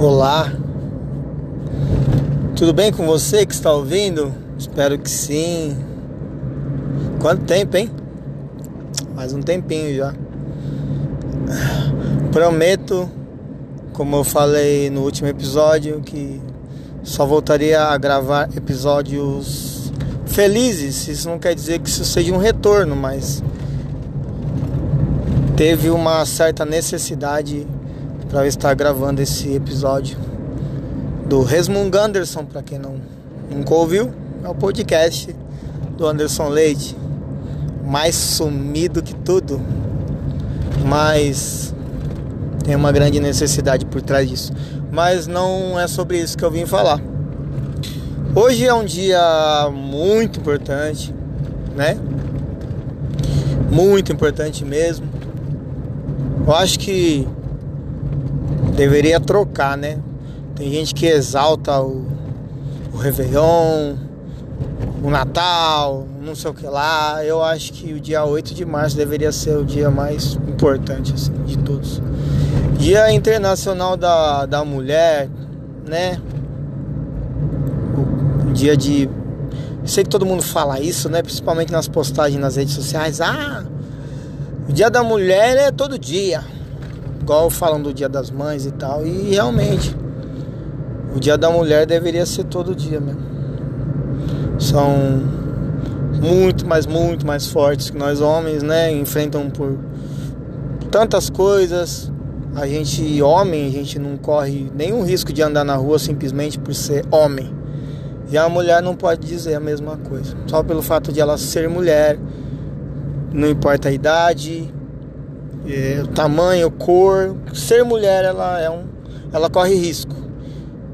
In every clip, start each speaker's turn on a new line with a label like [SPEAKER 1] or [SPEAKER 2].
[SPEAKER 1] Olá, tudo bem com você que está ouvindo? Espero que sim. Quanto tempo, hein? Mais um tempinho já. Prometo, como eu falei no último episódio, que só voltaria a gravar episódios felizes. Isso não quer dizer que isso seja um retorno, mas teve uma certa necessidade para estar gravando esse episódio do Resmung Anderson, para quem não nunca ouviu, é o podcast do Anderson Leite, mais sumido que tudo, mas tem uma grande necessidade por trás disso. Mas não é sobre isso que eu vim falar. Hoje é um dia muito importante, né? Muito importante mesmo. Eu acho que deveria trocar, né? Tem gente que exalta o, o Réveillon, o Natal, não sei o que lá. Eu acho que o dia 8 de março deveria ser o dia mais importante assim, de todos. Dia Internacional da, da Mulher, né? O dia de. Sei que todo mundo fala isso, né? Principalmente nas postagens nas redes sociais. Ah, o dia da mulher é todo dia igual falam do Dia das Mães e tal. E realmente, o Dia da Mulher deveria ser todo dia mesmo. São muito, mas muito mais fortes que nós homens, né? Enfrentam por tantas coisas. A gente, homem, a gente não corre nenhum risco de andar na rua simplesmente por ser homem. E a mulher não pode dizer a mesma coisa. Só pelo fato de ela ser mulher, não importa a idade, é, tamanho, cor, ser mulher ela é um, ela corre risco,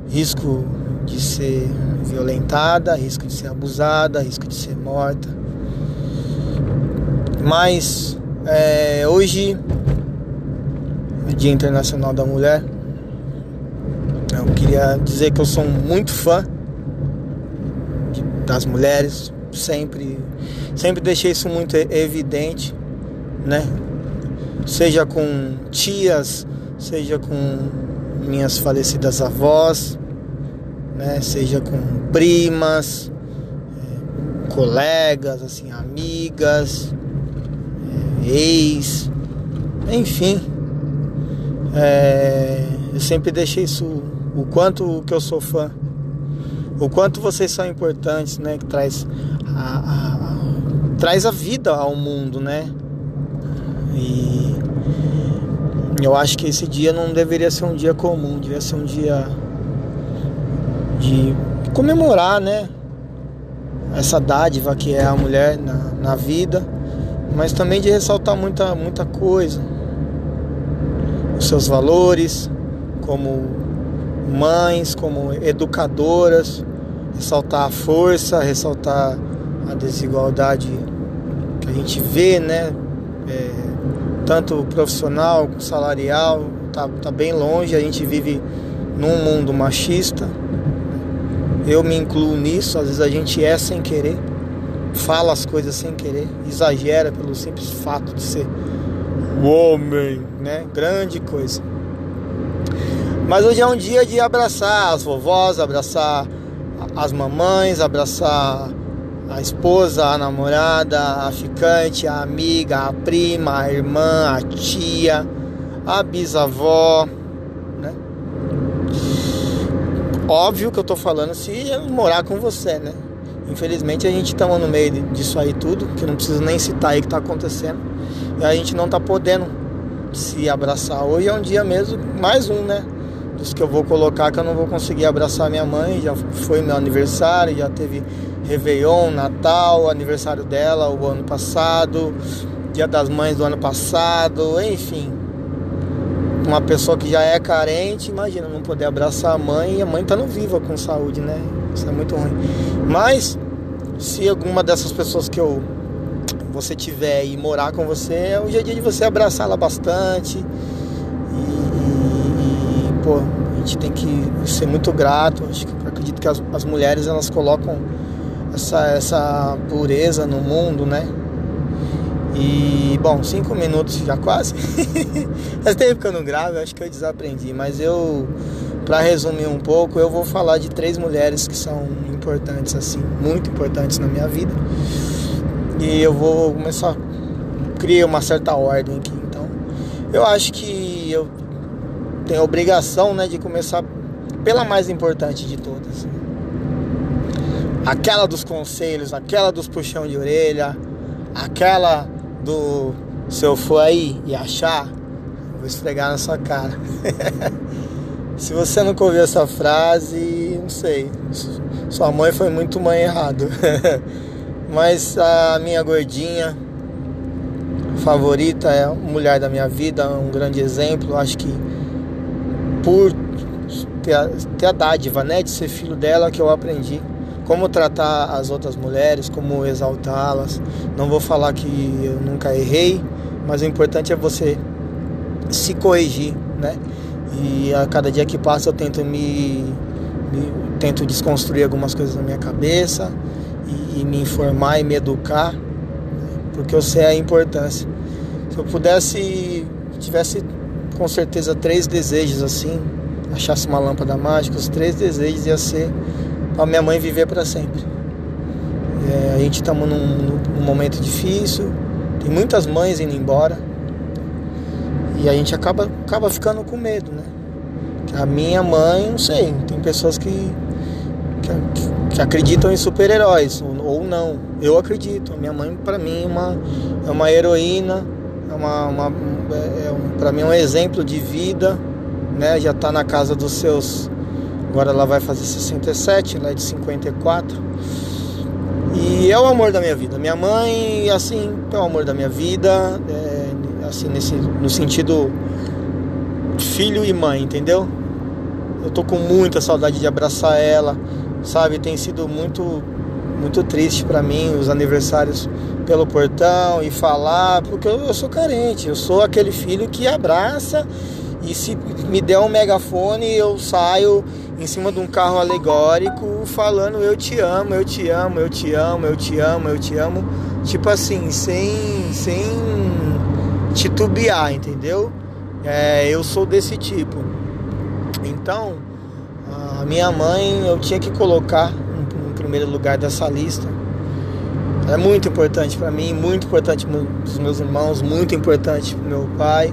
[SPEAKER 1] risco de ser violentada, risco de ser abusada, risco de ser morta. Mas é, hoje, é Dia Internacional da Mulher, eu queria dizer que eu sou muito fã das mulheres, sempre, sempre deixei isso muito evidente, né? Seja com tias, seja com minhas falecidas avós, né? seja com primas, é, colegas, assim, amigas, é, ex, enfim. É, eu sempre deixei isso, o quanto que eu sou fã, o quanto vocês são importantes, né? Que traz a, a, a traz a vida ao mundo, né? E eu acho que esse dia não deveria ser um dia comum, deveria ser um dia de comemorar, né? Essa dádiva que é a mulher na, na vida, mas também de ressaltar muita, muita coisa. Os seus valores, como mães, como educadoras, ressaltar a força, ressaltar a desigualdade que a gente vê, né? É, tanto profissional, salarial, tá, tá bem longe. A gente vive num mundo machista. Eu me incluo nisso, às vezes a gente é sem querer, fala as coisas sem querer, exagera pelo simples fato de ser o homem, né? Grande coisa. Mas hoje é um dia de abraçar as vovós, abraçar as mamães, abraçar a esposa, a namorada, a ficante, a amiga, a prima, a irmã, a tia, a bisavó, né? Óbvio que eu tô falando se morar com você, né? Infelizmente a gente estamos no meio disso aí tudo, que não precisa nem citar aí que tá acontecendo. E a gente não tá podendo se abraçar. Hoje é um dia mesmo, mais um, né? Dos que eu vou colocar que eu não vou conseguir abraçar minha mãe. Já foi meu aniversário, já teve Réveillon, Natal, aniversário dela o ano passado, Dia das Mães do ano passado, enfim. Uma pessoa que já é carente, imagina não poder abraçar a mãe e a mãe estando viva com saúde, né? Isso é muito ruim. Mas se alguma dessas pessoas que eu você tiver e morar com você, é o dia de você abraçá-la bastante. E, e, pô, a gente tem que ser muito grato. Acho que acredito que as, as mulheres elas colocam essa, essa pureza no mundo, né? E bom, cinco minutos já quase. Faz tempo que eu não gravo, acho que eu desaprendi, mas eu para resumir um pouco, eu vou falar de três mulheres que são importantes assim, muito importantes na minha vida. E eu vou começar criar uma certa ordem aqui. Então, eu acho que eu tenho a obrigação, né, de começar pela mais importante de todas. Aquela dos conselhos, aquela dos puxão de orelha, aquela do se eu for aí e achar, vou esfregar na sua cara. Se você nunca ouviu essa frase, não sei. Sua mãe foi muito mãe errado. Mas a minha gordinha favorita é a mulher da minha vida, um grande exemplo. Acho que por ter a, ter a dádiva né, de ser filho dela que eu aprendi como tratar as outras mulheres, como exaltá-las. Não vou falar que eu nunca errei, mas o importante é você se corrigir, né? E a cada dia que passa eu tento me, me tento desconstruir algumas coisas na minha cabeça e, e me informar e me educar, porque eu sei a importância. Se eu pudesse, tivesse com certeza três desejos assim, achasse uma lâmpada mágica, os três desejos ia ser para minha mãe viver para sempre. É, a gente estamos num, num momento difícil, tem muitas mães indo embora e a gente acaba, acaba ficando com medo, né? A minha mãe, não sei, tem pessoas que, que, que acreditam em super-heróis ou, não. Eu acredito. A minha mãe, para mim, é uma, é uma heroína, é uma, uma é, é para mim, é um exemplo de vida, né? Já está na casa dos seus. Agora ela vai fazer 67, ela é de 54. E é o amor da minha vida. Minha mãe, assim, é o amor da minha vida. É, assim, nesse, no sentido filho e mãe, entendeu? Eu tô com muita saudade de abraçar ela, sabe? Tem sido muito muito triste para mim os aniversários pelo portão e falar, porque eu, eu, sou carente, eu sou aquele filho que abraça e se me der um megafone eu saio em cima de um carro alegórico falando eu te amo, eu te amo, eu te amo, eu te amo, eu te amo, tipo assim, sem sem titubear, entendeu? É, eu sou desse tipo. Então, a minha mãe eu tinha que colocar no primeiro lugar dessa lista. É muito importante para mim, muito importante para os meus irmãos, muito importante para meu pai.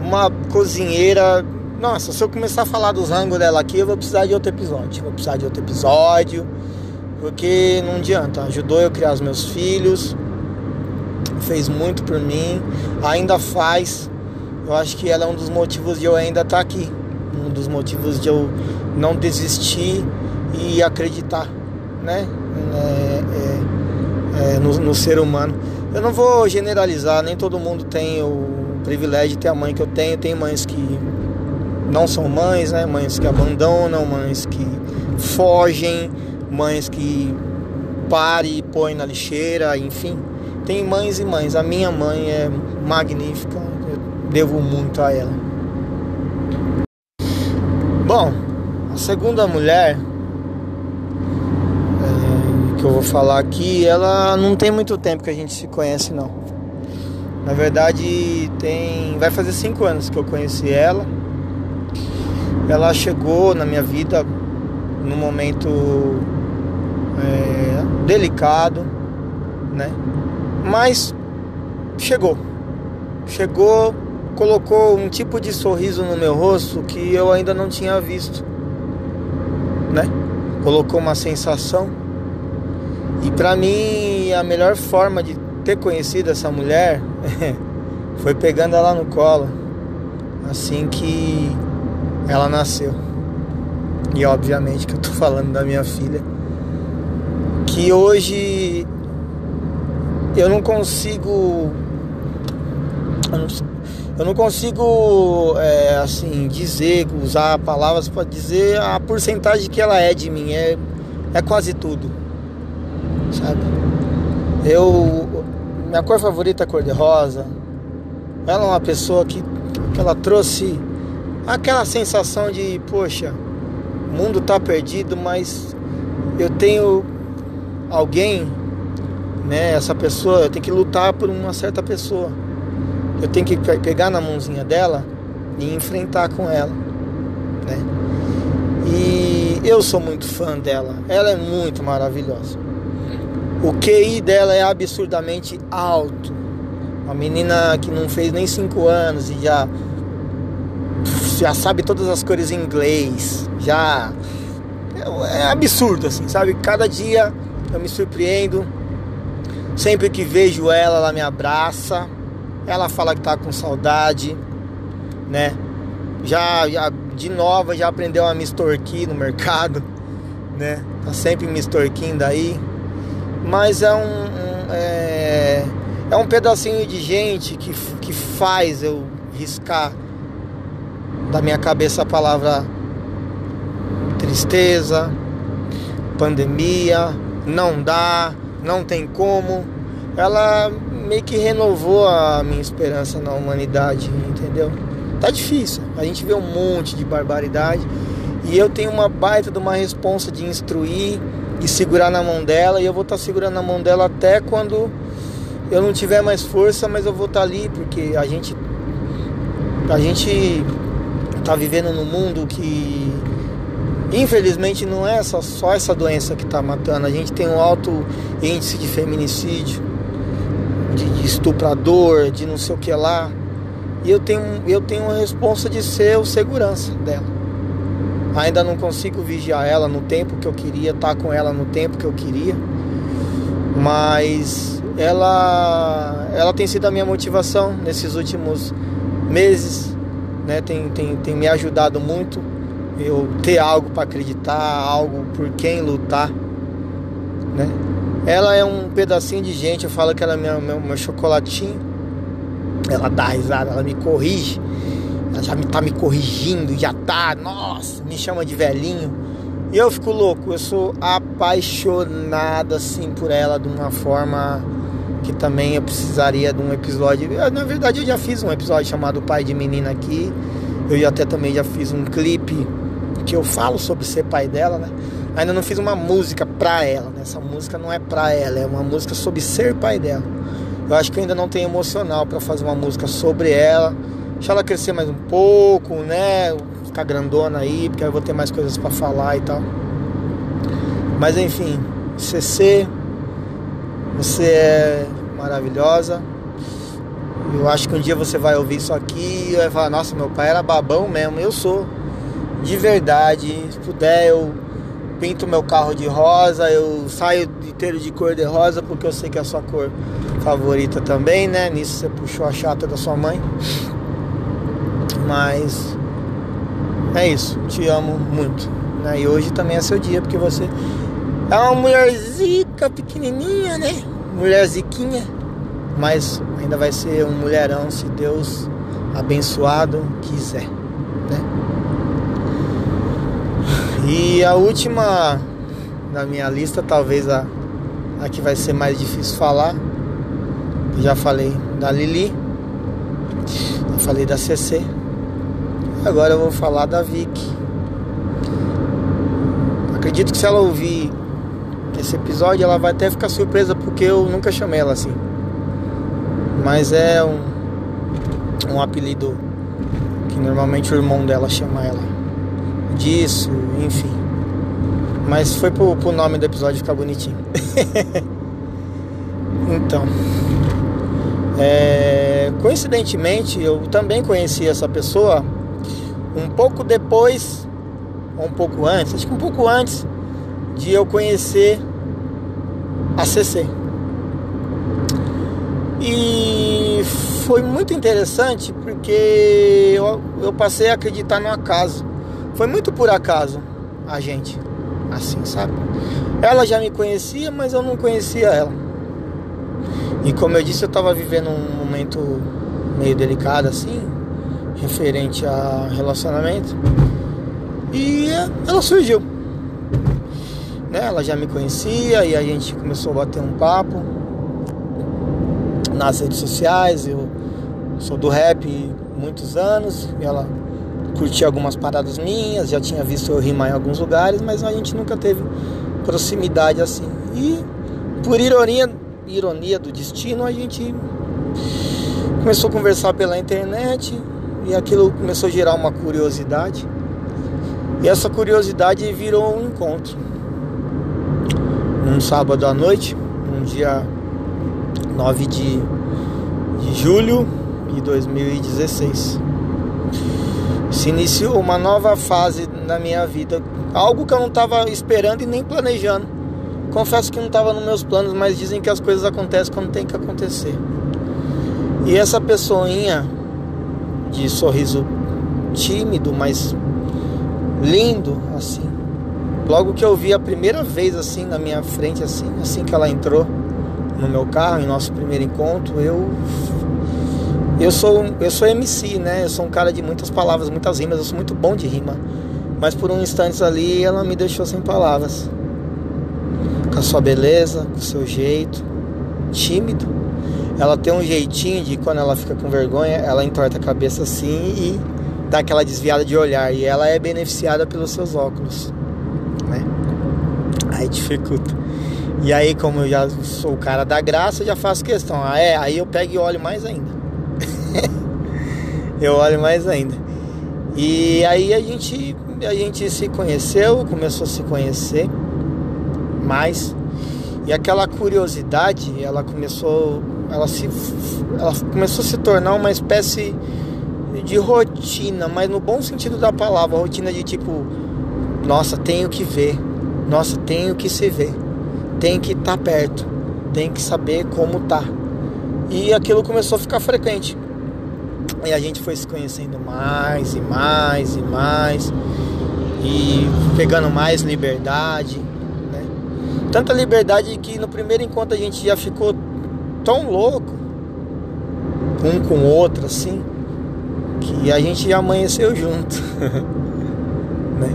[SPEAKER 1] Uma cozinheira. Nossa, se eu começar a falar dos rangos dela aqui, eu vou precisar de outro episódio. Vou precisar de outro episódio, porque não adianta. Ajudou eu criar os meus filhos, fez muito por mim, ainda faz. Eu acho que ela é um dos motivos de eu ainda estar tá aqui, um dos motivos de eu não desistir e acreditar, né, é, é, é, no, no ser humano. Eu não vou generalizar, nem todo mundo tem o privilégio de ter a mãe que eu tenho. Tem mães que não são mães, né? Mães que abandonam, mães que fogem, mães que pare e põe na lixeira, enfim. Tem mães e mães. A minha mãe é magnífica. Eu devo muito a ela. Bom, a segunda mulher é, que eu vou falar aqui, ela não tem muito tempo que a gente se conhece não. Na verdade, tem, vai fazer cinco anos que eu conheci ela. Ela chegou na minha vida num momento é, delicado, né? Mas chegou. Chegou, colocou um tipo de sorriso no meu rosto que eu ainda não tinha visto. Né? Colocou uma sensação. E para mim a melhor forma de ter conhecido essa mulher foi pegando ela no colo assim que ela nasceu. E obviamente que eu tô falando da minha filha, que hoje eu não consigo. Eu não, consigo, é, assim, dizer, usar palavras para dizer a porcentagem que ela é de mim. É, é quase tudo, sabe? Eu. Minha cor favorita é cor de rosa. Ela é uma pessoa que, que ela trouxe aquela sensação de, poxa, o mundo tá perdido, mas eu tenho alguém né? Essa pessoa, eu tenho que lutar por uma certa pessoa. Eu tenho que pegar na mãozinha dela e enfrentar com ela, né? E eu sou muito fã dela. Ela é muito maravilhosa. O QI dela é absurdamente alto. Uma menina que não fez nem 5 anos e já já sabe todas as cores em inglês, já é, é absurdo assim, sabe? Cada dia eu me surpreendo. Sempre que vejo ela, ela me abraça. Ela fala que tá com saudade, né? Já, já de nova já aprendeu a me extorquir no mercado, né? Tá sempre me extorquindo aí. Mas é um, um é, é um pedacinho de gente que, que faz eu riscar da minha cabeça a palavra tristeza, pandemia, não dá, não tem como. Ela meio que renovou a minha esperança na humanidade, entendeu? Tá difícil. A gente vê um monte de barbaridade e eu tenho uma baita de uma responsa de instruir e segurar na mão dela e eu vou estar tá segurando na mão dela até quando eu não tiver mais força, mas eu vou estar tá ali porque a gente a gente tá vivendo num mundo que infelizmente não é só, só essa doença que está matando. A gente tem um alto índice de feminicídio, de, de estuprador, de não sei o que lá. E eu tenho, eu tenho a responsa de ser o segurança dela. Ainda não consigo vigiar ela no tempo que eu queria, estar tá com ela no tempo que eu queria. Mas ela, ela tem sido a minha motivação nesses últimos meses né? Tem, tem, tem me ajudado muito eu ter algo para acreditar, algo por quem lutar, né? Ela é um pedacinho de gente, eu falo que ela é meu, meu, meu chocolatinho. Ela dá risada, ela me corrige. Ela já me tá me corrigindo, já tá, nossa, me chama de velhinho. E eu fico louco, eu sou apaixonado assim por ela de uma forma que também eu precisaria de um episódio. Na verdade, eu já fiz um episódio chamado Pai de Menina aqui. Eu já até também já fiz um clipe que eu falo sobre ser pai dela, né? Ainda não fiz uma música pra ela, né? Essa música não é pra ela, é uma música sobre ser pai dela. Eu acho que eu ainda não tenho emocional para fazer uma música sobre ela. Deixa ela crescer mais um pouco, né? Ficar grandona aí, porque eu vou ter mais coisas para falar e tal. Mas enfim, CC você é maravilhosa. Eu acho que um dia você vai ouvir isso aqui e vai falar, nossa, meu pai era babão mesmo. Eu sou. De verdade. Se puder, eu pinto meu carro de rosa, eu saio inteiro de cor de rosa porque eu sei que é a sua cor favorita também, né? Nisso você puxou a chata da sua mãe. Mas é isso, te amo muito. Né? E hoje também é seu dia porque você é uma mulher zica, pequenininha, né? Mulher ziquinha. Mas ainda vai ser um mulherão se Deus abençoado quiser, né? E a última da minha lista, talvez a, a que vai ser mais difícil falar. Já falei da Lili, já falei da CC. Agora eu vou falar da Vicky. Acredito que se ela ouvir esse episódio, ela vai até ficar surpresa porque eu nunca chamei ela assim. Mas é um, um apelido que normalmente o irmão dela chama ela disso, enfim. Mas foi pro, pro nome do episódio ficar bonitinho. então, é, coincidentemente, eu também conheci essa pessoa um pouco depois, ou um pouco antes, acho que um pouco antes de eu conhecer a CC. E foi muito interessante porque eu, eu passei a acreditar no acaso. Foi muito por acaso a gente, assim, sabe? Ela já me conhecia, mas eu não conhecia ela. E como eu disse, eu estava vivendo um momento meio delicado assim, referente a relacionamento. E ela surgiu né? Ela já me conhecia e a gente começou a bater um papo nas redes sociais. Eu sou do rap muitos anos e ela curtia algumas paradas minhas, já tinha visto eu rimar em alguns lugares, mas a gente nunca teve proximidade assim. E por ironia, ironia do destino, a gente começou a conversar pela internet e aquilo começou a gerar uma curiosidade. E essa curiosidade virou um encontro. Num sábado à noite, um dia 9 de, de julho de 2016. Se iniciou uma nova fase na minha vida, algo que eu não estava esperando e nem planejando. Confesso que não estava nos meus planos, mas dizem que as coisas acontecem quando tem que acontecer. E essa pessoinha de sorriso tímido, mas lindo, assim. Logo que eu vi a primeira vez assim na minha frente, assim, assim que ela entrou no meu carro, em nosso primeiro encontro, eu eu sou eu sou MC, né? Eu sou um cara de muitas palavras, muitas rimas, eu sou muito bom de rima. Mas por um instante ali ela me deixou sem palavras. Com a sua beleza, com o seu jeito, tímido. Ela tem um jeitinho de quando ela fica com vergonha, ela entorta a cabeça assim e dá aquela desviada de olhar e ela é beneficiada pelos seus óculos? Aí dificulta. E aí, como eu já sou o cara da graça, já faço questão. Ah, é, aí eu pego e olho mais ainda. eu olho mais ainda. E aí a gente, a gente se conheceu, começou a se conhecer mais. E aquela curiosidade, ela começou, ela se, ela começou a se tornar uma espécie de rotina, mas no bom sentido da palavra, rotina de tipo, nossa, tenho que ver, nossa, tenho que se ver, tenho que estar tá perto, tenho que saber como tá. E aquilo começou a ficar frequente. E a gente foi se conhecendo mais e mais e mais e pegando mais liberdade, né? Tanta liberdade que no primeiro encontro a gente já ficou tão louco um com o outro assim que a gente já amanheceu junto, né?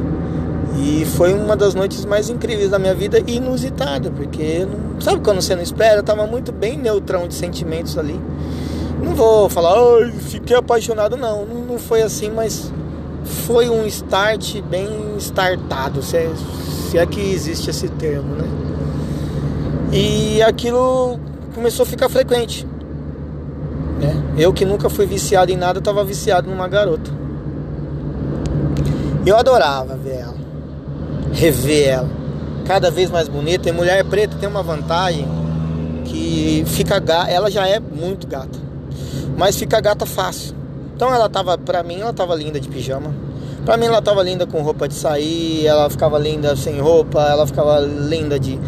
[SPEAKER 1] E foi uma das noites mais incríveis da minha vida inusitada, porque não, sabe quando você não espera? Eu tava muito bem neutrão de sentimentos ali. Não vou falar, oh, fiquei apaixonado, não. não. Foi assim, mas foi um start bem startado, se é, se é que existe esse termo, né? E aquilo começou a ficar frequente. Né? Eu que nunca fui viciado em nada, estava viciado numa garota. Eu adorava ver ela, rever ela, cada vez mais bonita. E mulher preta tem uma vantagem que fica ela já é muito gata, mas fica gata fácil. Então ela tava, pra mim, ela tava linda de pijama. Pra mim ela tava linda com roupa de sair, ela ficava linda sem roupa, ela ficava linda de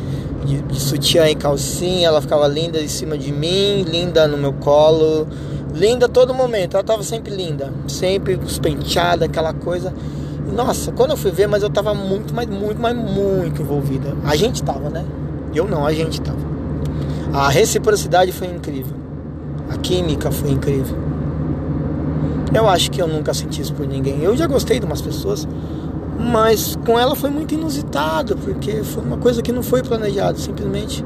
[SPEAKER 1] de, de sutiã e calcinha, ela ficava linda em cima de mim, linda no meu colo, linda todo momento, ela estava sempre linda, sempre penteada, aquela coisa. Nossa, quando eu fui ver, mas eu estava muito, mas muito, mas muito envolvida. A gente estava, né? Eu não, a gente estava. A reciprocidade foi incrível. A química foi incrível. Eu acho que eu nunca senti isso por ninguém. Eu já gostei de umas pessoas, mas com ela foi muito inusitado, porque foi uma coisa que não foi planejado, simplesmente.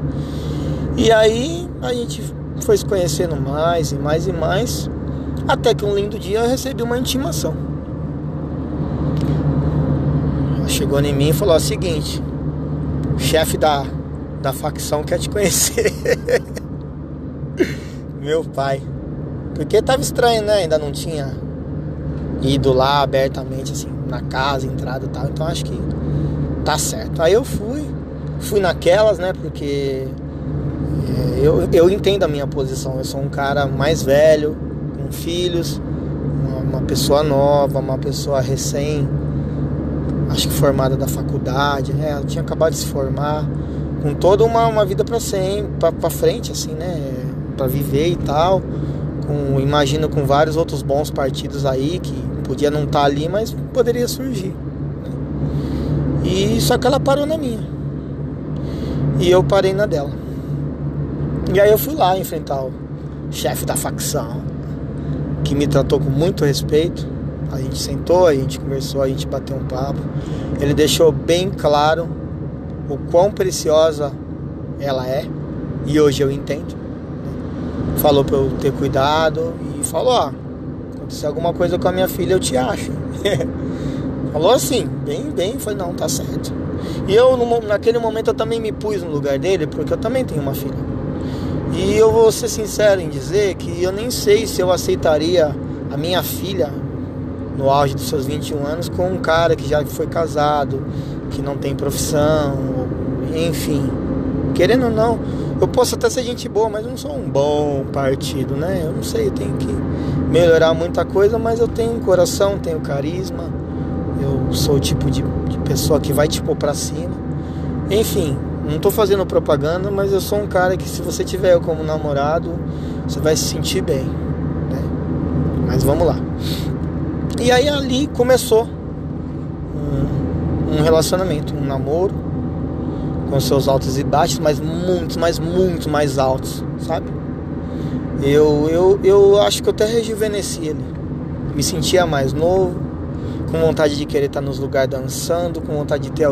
[SPEAKER 1] E aí a gente foi se conhecendo mais e mais e mais, até que um lindo dia eu recebi uma intimação. Ela chegou em mim e falou o seguinte: o chefe da, da facção quer te conhecer. Meu pai. Porque tava estranho, né? Ainda não tinha ido lá abertamente assim na casa, entrada e tal. Então acho que tá certo. Aí eu fui, fui naquelas, né? Porque é, eu, eu entendo a minha posição. Eu sou um cara mais velho, com filhos, uma, uma pessoa nova, uma pessoa recém, acho que formada da faculdade, né? Ela tinha acabado de se formar, com toda uma, uma vida para para frente, assim, né? Para viver e tal. Com, imagino com vários outros bons partidos aí que Podia não estar tá ali, mas poderia surgir. E só que ela parou na minha. E eu parei na dela. E aí eu fui lá enfrentar o chefe da facção, que me tratou com muito respeito. A gente sentou, a gente conversou, a gente bateu um papo. Ele deixou bem claro o quão preciosa ela é, e hoje eu entendo. Falou para eu ter cuidado e falou: ó, se alguma coisa com a minha filha, eu te acho. Falou assim, bem, bem, foi não, tá certo. E eu, naquele momento, eu também me pus no lugar dele, porque eu também tenho uma filha. E eu vou ser sincero em dizer que eu nem sei se eu aceitaria a minha filha no auge dos seus 21 anos com um cara que já foi casado, que não tem profissão, enfim. Querendo ou não, eu posso até ser gente boa, mas eu não sou um bom partido, né? Eu não sei, eu tenho que melhorar muita coisa, mas eu tenho coração, tenho carisma. Eu sou o tipo de, de pessoa que vai tipo para cima. Enfim, não tô fazendo propaganda, mas eu sou um cara que se você tiver eu como namorado, você vai se sentir bem, né? Mas vamos lá. E aí ali começou um, um relacionamento, um namoro com seus altos e baixos, mas muito, mas muito mais altos, sabe? Eu, eu, eu acho que eu até rejuvenesci ele. Me sentia mais novo, com vontade de querer estar nos lugares dançando, com vontade de ter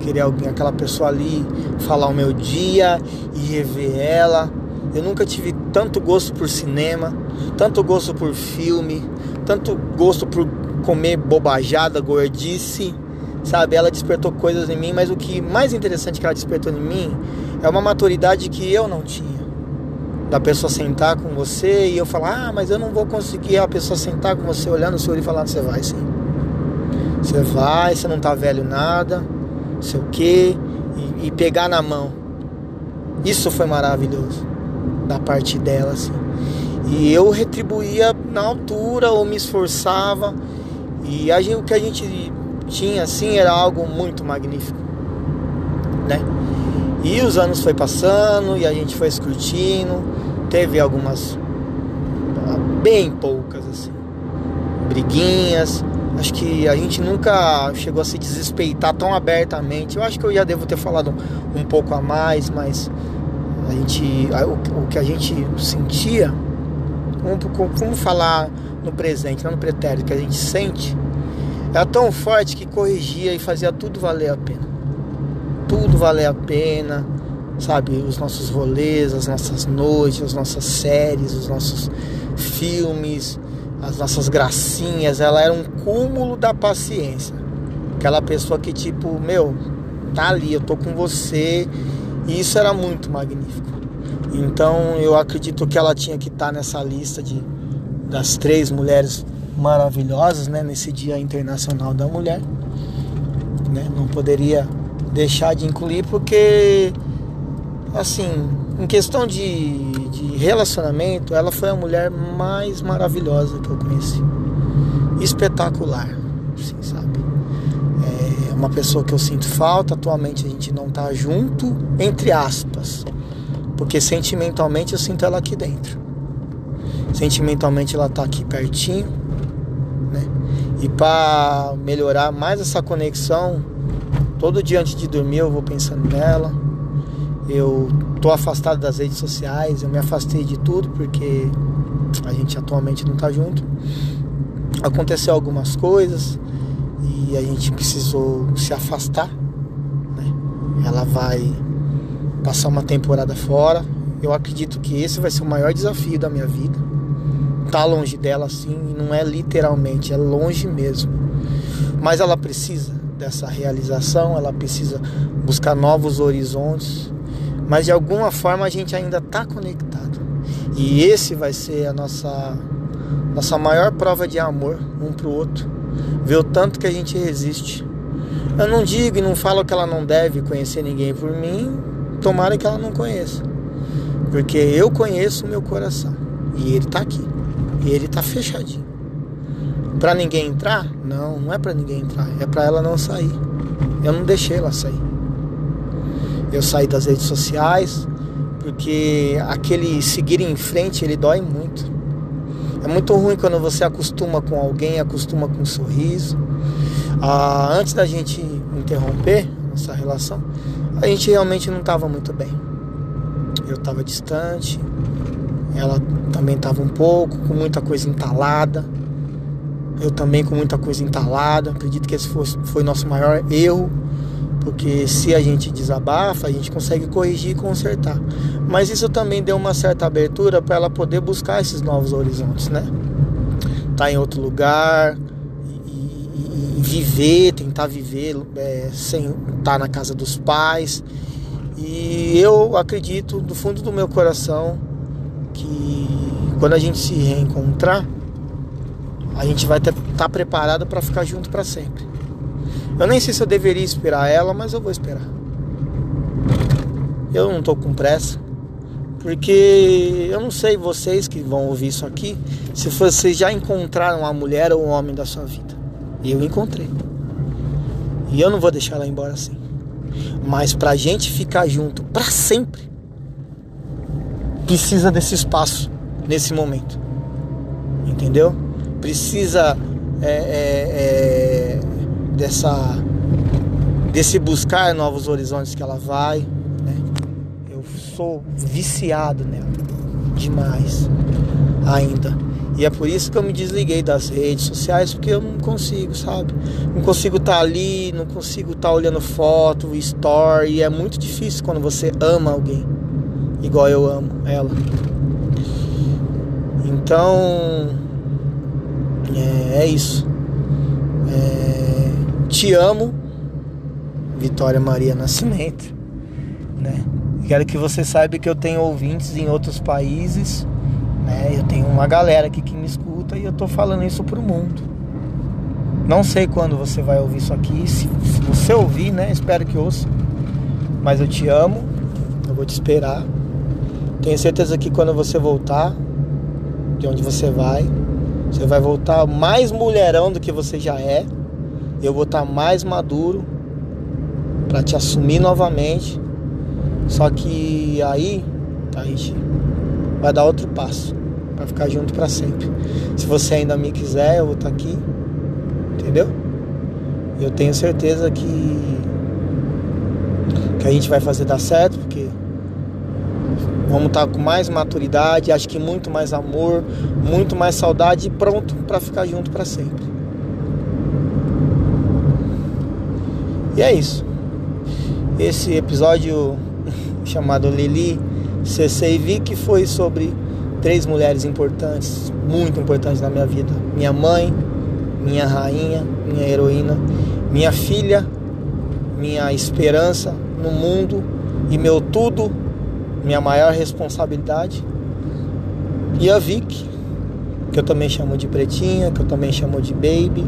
[SPEAKER 1] querer alguém, aquela pessoa ali, falar o meu dia e rever ela. Eu nunca tive tanto gosto por cinema, tanto gosto por filme, tanto gosto por comer bobajada, gordice, sabe? Ela despertou coisas em mim, mas o que mais interessante que ela despertou em mim é uma maturidade que eu não tinha. Da pessoa sentar com você e eu falar, ah, mas eu não vou conseguir a pessoa sentar com você olhando o seu olho e falar, você vai sim. Você vai, você não tá velho nada, não sei o quê, e, e pegar na mão. Isso foi maravilhoso da parte dela, assim. E eu retribuía na altura ou me esforçava. E a gente, o que a gente tinha assim era algo muito magnífico, né? E os anos foi passando e a gente foi curtindo, teve algumas bem poucas assim, briguinhas. Acho que a gente nunca chegou a se desrespeitar tão abertamente. Eu acho que eu já devo ter falado um pouco a mais, mas a gente, o que a gente sentia, vamos, vamos falar no presente, não no pretérito, que a gente sente, era tão forte que corrigia e fazia tudo valer a pena. Tudo valer a pena, sabe? Os nossos rolês, as nossas noites, as nossas séries, os nossos filmes, as nossas gracinhas. Ela era um cúmulo da paciência. Aquela pessoa que, tipo, meu, tá ali, eu tô com você e isso era muito magnífico. Então eu acredito que ela tinha que estar tá nessa lista de, das três mulheres maravilhosas né, nesse Dia Internacional da Mulher. Né? Não poderia deixar de incluir porque, assim, em questão de, de relacionamento, ela foi a mulher mais maravilhosa que eu conheci. Espetacular, assim, sabe? uma pessoa que eu sinto falta. Atualmente a gente não tá junto, entre aspas, porque sentimentalmente eu sinto ela aqui dentro. Sentimentalmente ela tá aqui pertinho, né? E para melhorar mais essa conexão, todo dia antes de dormir eu vou pensando nela. Eu tô afastado das redes sociais, eu me afastei de tudo porque a gente atualmente não tá junto. Aconteceu algumas coisas, e a gente precisou se afastar. Né? Ela vai passar uma temporada fora. Eu acredito que esse vai ser o maior desafio da minha vida. Tá longe dela assim, não é literalmente, é longe mesmo. Mas ela precisa dessa realização, ela precisa buscar novos horizontes. Mas de alguma forma a gente ainda está conectado. E esse vai ser a nossa nossa maior prova de amor um para o outro Ver o tanto que a gente resiste. Eu não digo e não falo que ela não deve conhecer ninguém por mim, tomara que ela não conheça. Porque eu conheço o meu coração. E ele tá aqui. E ele tá fechadinho. Para ninguém entrar? Não, não é para ninguém entrar, é para ela não sair. Eu não deixei ela sair. Eu saí das redes sociais porque aquele seguir em frente, ele dói muito. É muito ruim quando você acostuma com alguém, acostuma com um sorriso. Ah, antes da gente interromper nossa relação, a gente realmente não estava muito bem. Eu estava distante, ela também estava um pouco, com muita coisa entalada. Eu também com muita coisa entalada. Acredito que esse foi, foi nosso maior erro porque se a gente desabafa, a gente consegue corrigir e consertar. Mas isso também deu uma certa abertura para ela poder buscar esses novos horizontes, né? Tá em outro lugar viver, tentar viver é, sem estar na casa dos pais. E eu acredito do fundo do meu coração que quando a gente se reencontrar, a gente vai ter tá preparado para ficar junto para sempre. Eu nem sei se eu deveria esperar ela, mas eu vou esperar. Eu não tô com pressa. Porque eu não sei vocês que vão ouvir isso aqui, se vocês já encontraram uma mulher ou um homem da sua vida. E eu encontrei. E eu não vou deixar ela embora assim. Mas pra gente ficar junto para sempre, precisa desse espaço nesse momento. Entendeu? Precisa é, é, é, dessa desse buscar novos horizontes que ela vai. Né? Eu sou viciado nela demais ainda. E é por isso que eu me desliguei das redes sociais, porque eu não consigo, sabe? Não consigo estar tá ali, não consigo estar tá olhando foto, story. E é muito difícil quando você ama alguém, igual eu amo ela. Então, é, é isso. É, te amo, Vitória Maria Nascimento, né? Quero que você saiba que eu tenho ouvintes em outros países né? Eu tenho uma galera aqui que me escuta e eu tô falando isso pro mundo. Não sei quando você vai ouvir isso aqui. Se, se você ouvir, né? Espero que ouça. Mas eu te amo. Eu vou te esperar. Tenho certeza que quando você voltar, de onde você vai, você vai voltar mais mulherão do que você já é. Eu vou estar mais maduro para te assumir novamente. Só que aí, gente, vai dar outro passo para ficar junto para sempre. Se você ainda me quiser, eu vou estar tá aqui, entendeu? Eu tenho certeza que que a gente vai fazer dar certo, porque vamos estar tá com mais maturidade, acho que muito mais amor, muito mais saudade e pronto para ficar junto para sempre. E é isso. Esse episódio chamado Lili CC e vi que foi sobre três mulheres importantes, muito importantes na minha vida: minha mãe, minha rainha, minha heroína, minha filha, minha esperança no mundo e meu tudo, minha maior responsabilidade. E a Vic, que eu também chamo de pretinha, que eu também chamo de baby,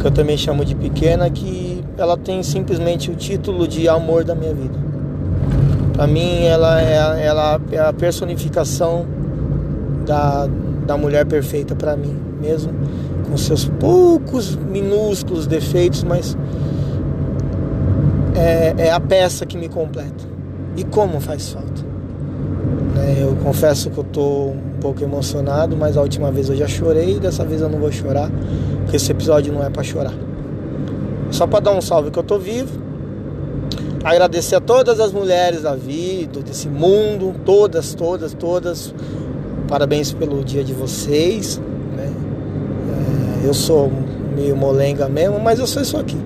[SPEAKER 1] que eu também chamo de pequena, que ela tem simplesmente o título de amor da minha vida. Para mim, ela é, ela é a personificação da, da mulher perfeita para mim, mesmo com seus poucos, minúsculos defeitos, mas é, é a peça que me completa. E como faz falta. Né? Eu confesso que eu tô um pouco emocionado, mas a última vez eu já chorei, dessa vez eu não vou chorar, porque esse episódio não é para chorar. Só para dar um salve que eu tô vivo, Agradecer a todas as mulheres da vida, desse mundo, todas, todas, todas. Parabéns pelo dia de vocês. Né? É, eu sou meio molenga mesmo, mas eu sou isso aqui.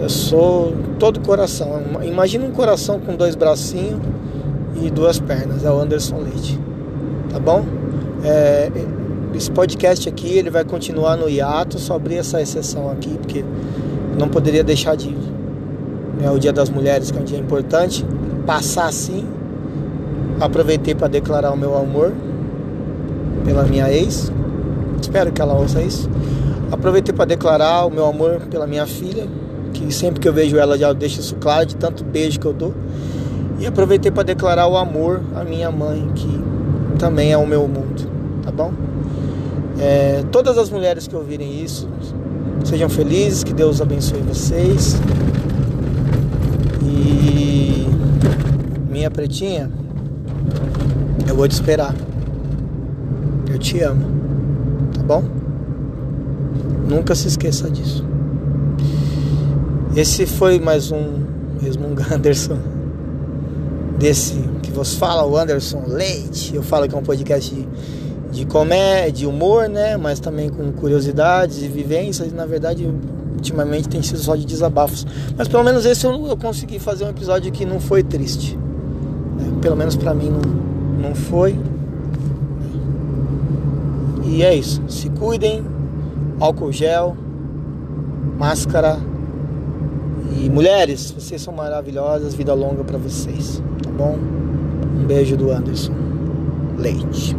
[SPEAKER 1] Eu sou todo coração. Imagina um coração com dois bracinhos e duas pernas. É o Anderson Leite. Tá bom? É, esse podcast aqui ele vai continuar no hiato, só abrir essa exceção aqui, porque não poderia deixar de é o Dia das Mulheres, que é um dia importante, passar assim. Aproveitei para declarar o meu amor pela minha ex. Espero que ela ouça isso. Aproveitei para declarar o meu amor pela minha filha, que sempre que eu vejo ela já deixo isso claro de tanto beijo que eu dou. E aproveitei para declarar o amor à minha mãe, que também é o meu mundo, tá bom? É, todas as mulheres que ouvirem isso, sejam felizes, que Deus abençoe vocês. E minha pretinha, eu vou te esperar. Eu te amo, tá bom? Nunca se esqueça disso. Esse foi mais um Resmunga Anderson. Desse que você fala, o Anderson Leite. Eu falo que é um podcast de, de comédia, de humor, né? Mas também com curiosidades e vivências. E, na verdade, ultimamente tem sido só de desabafos. Mas pelo menos esse eu, eu consegui fazer um episódio que não foi triste. Né? Pelo menos para mim não, não foi. E é isso. Se cuidem. Álcool gel, máscara. E mulheres, vocês são maravilhosas. Vida longa para vocês. Tá bom? Um beijo do Anderson Leite.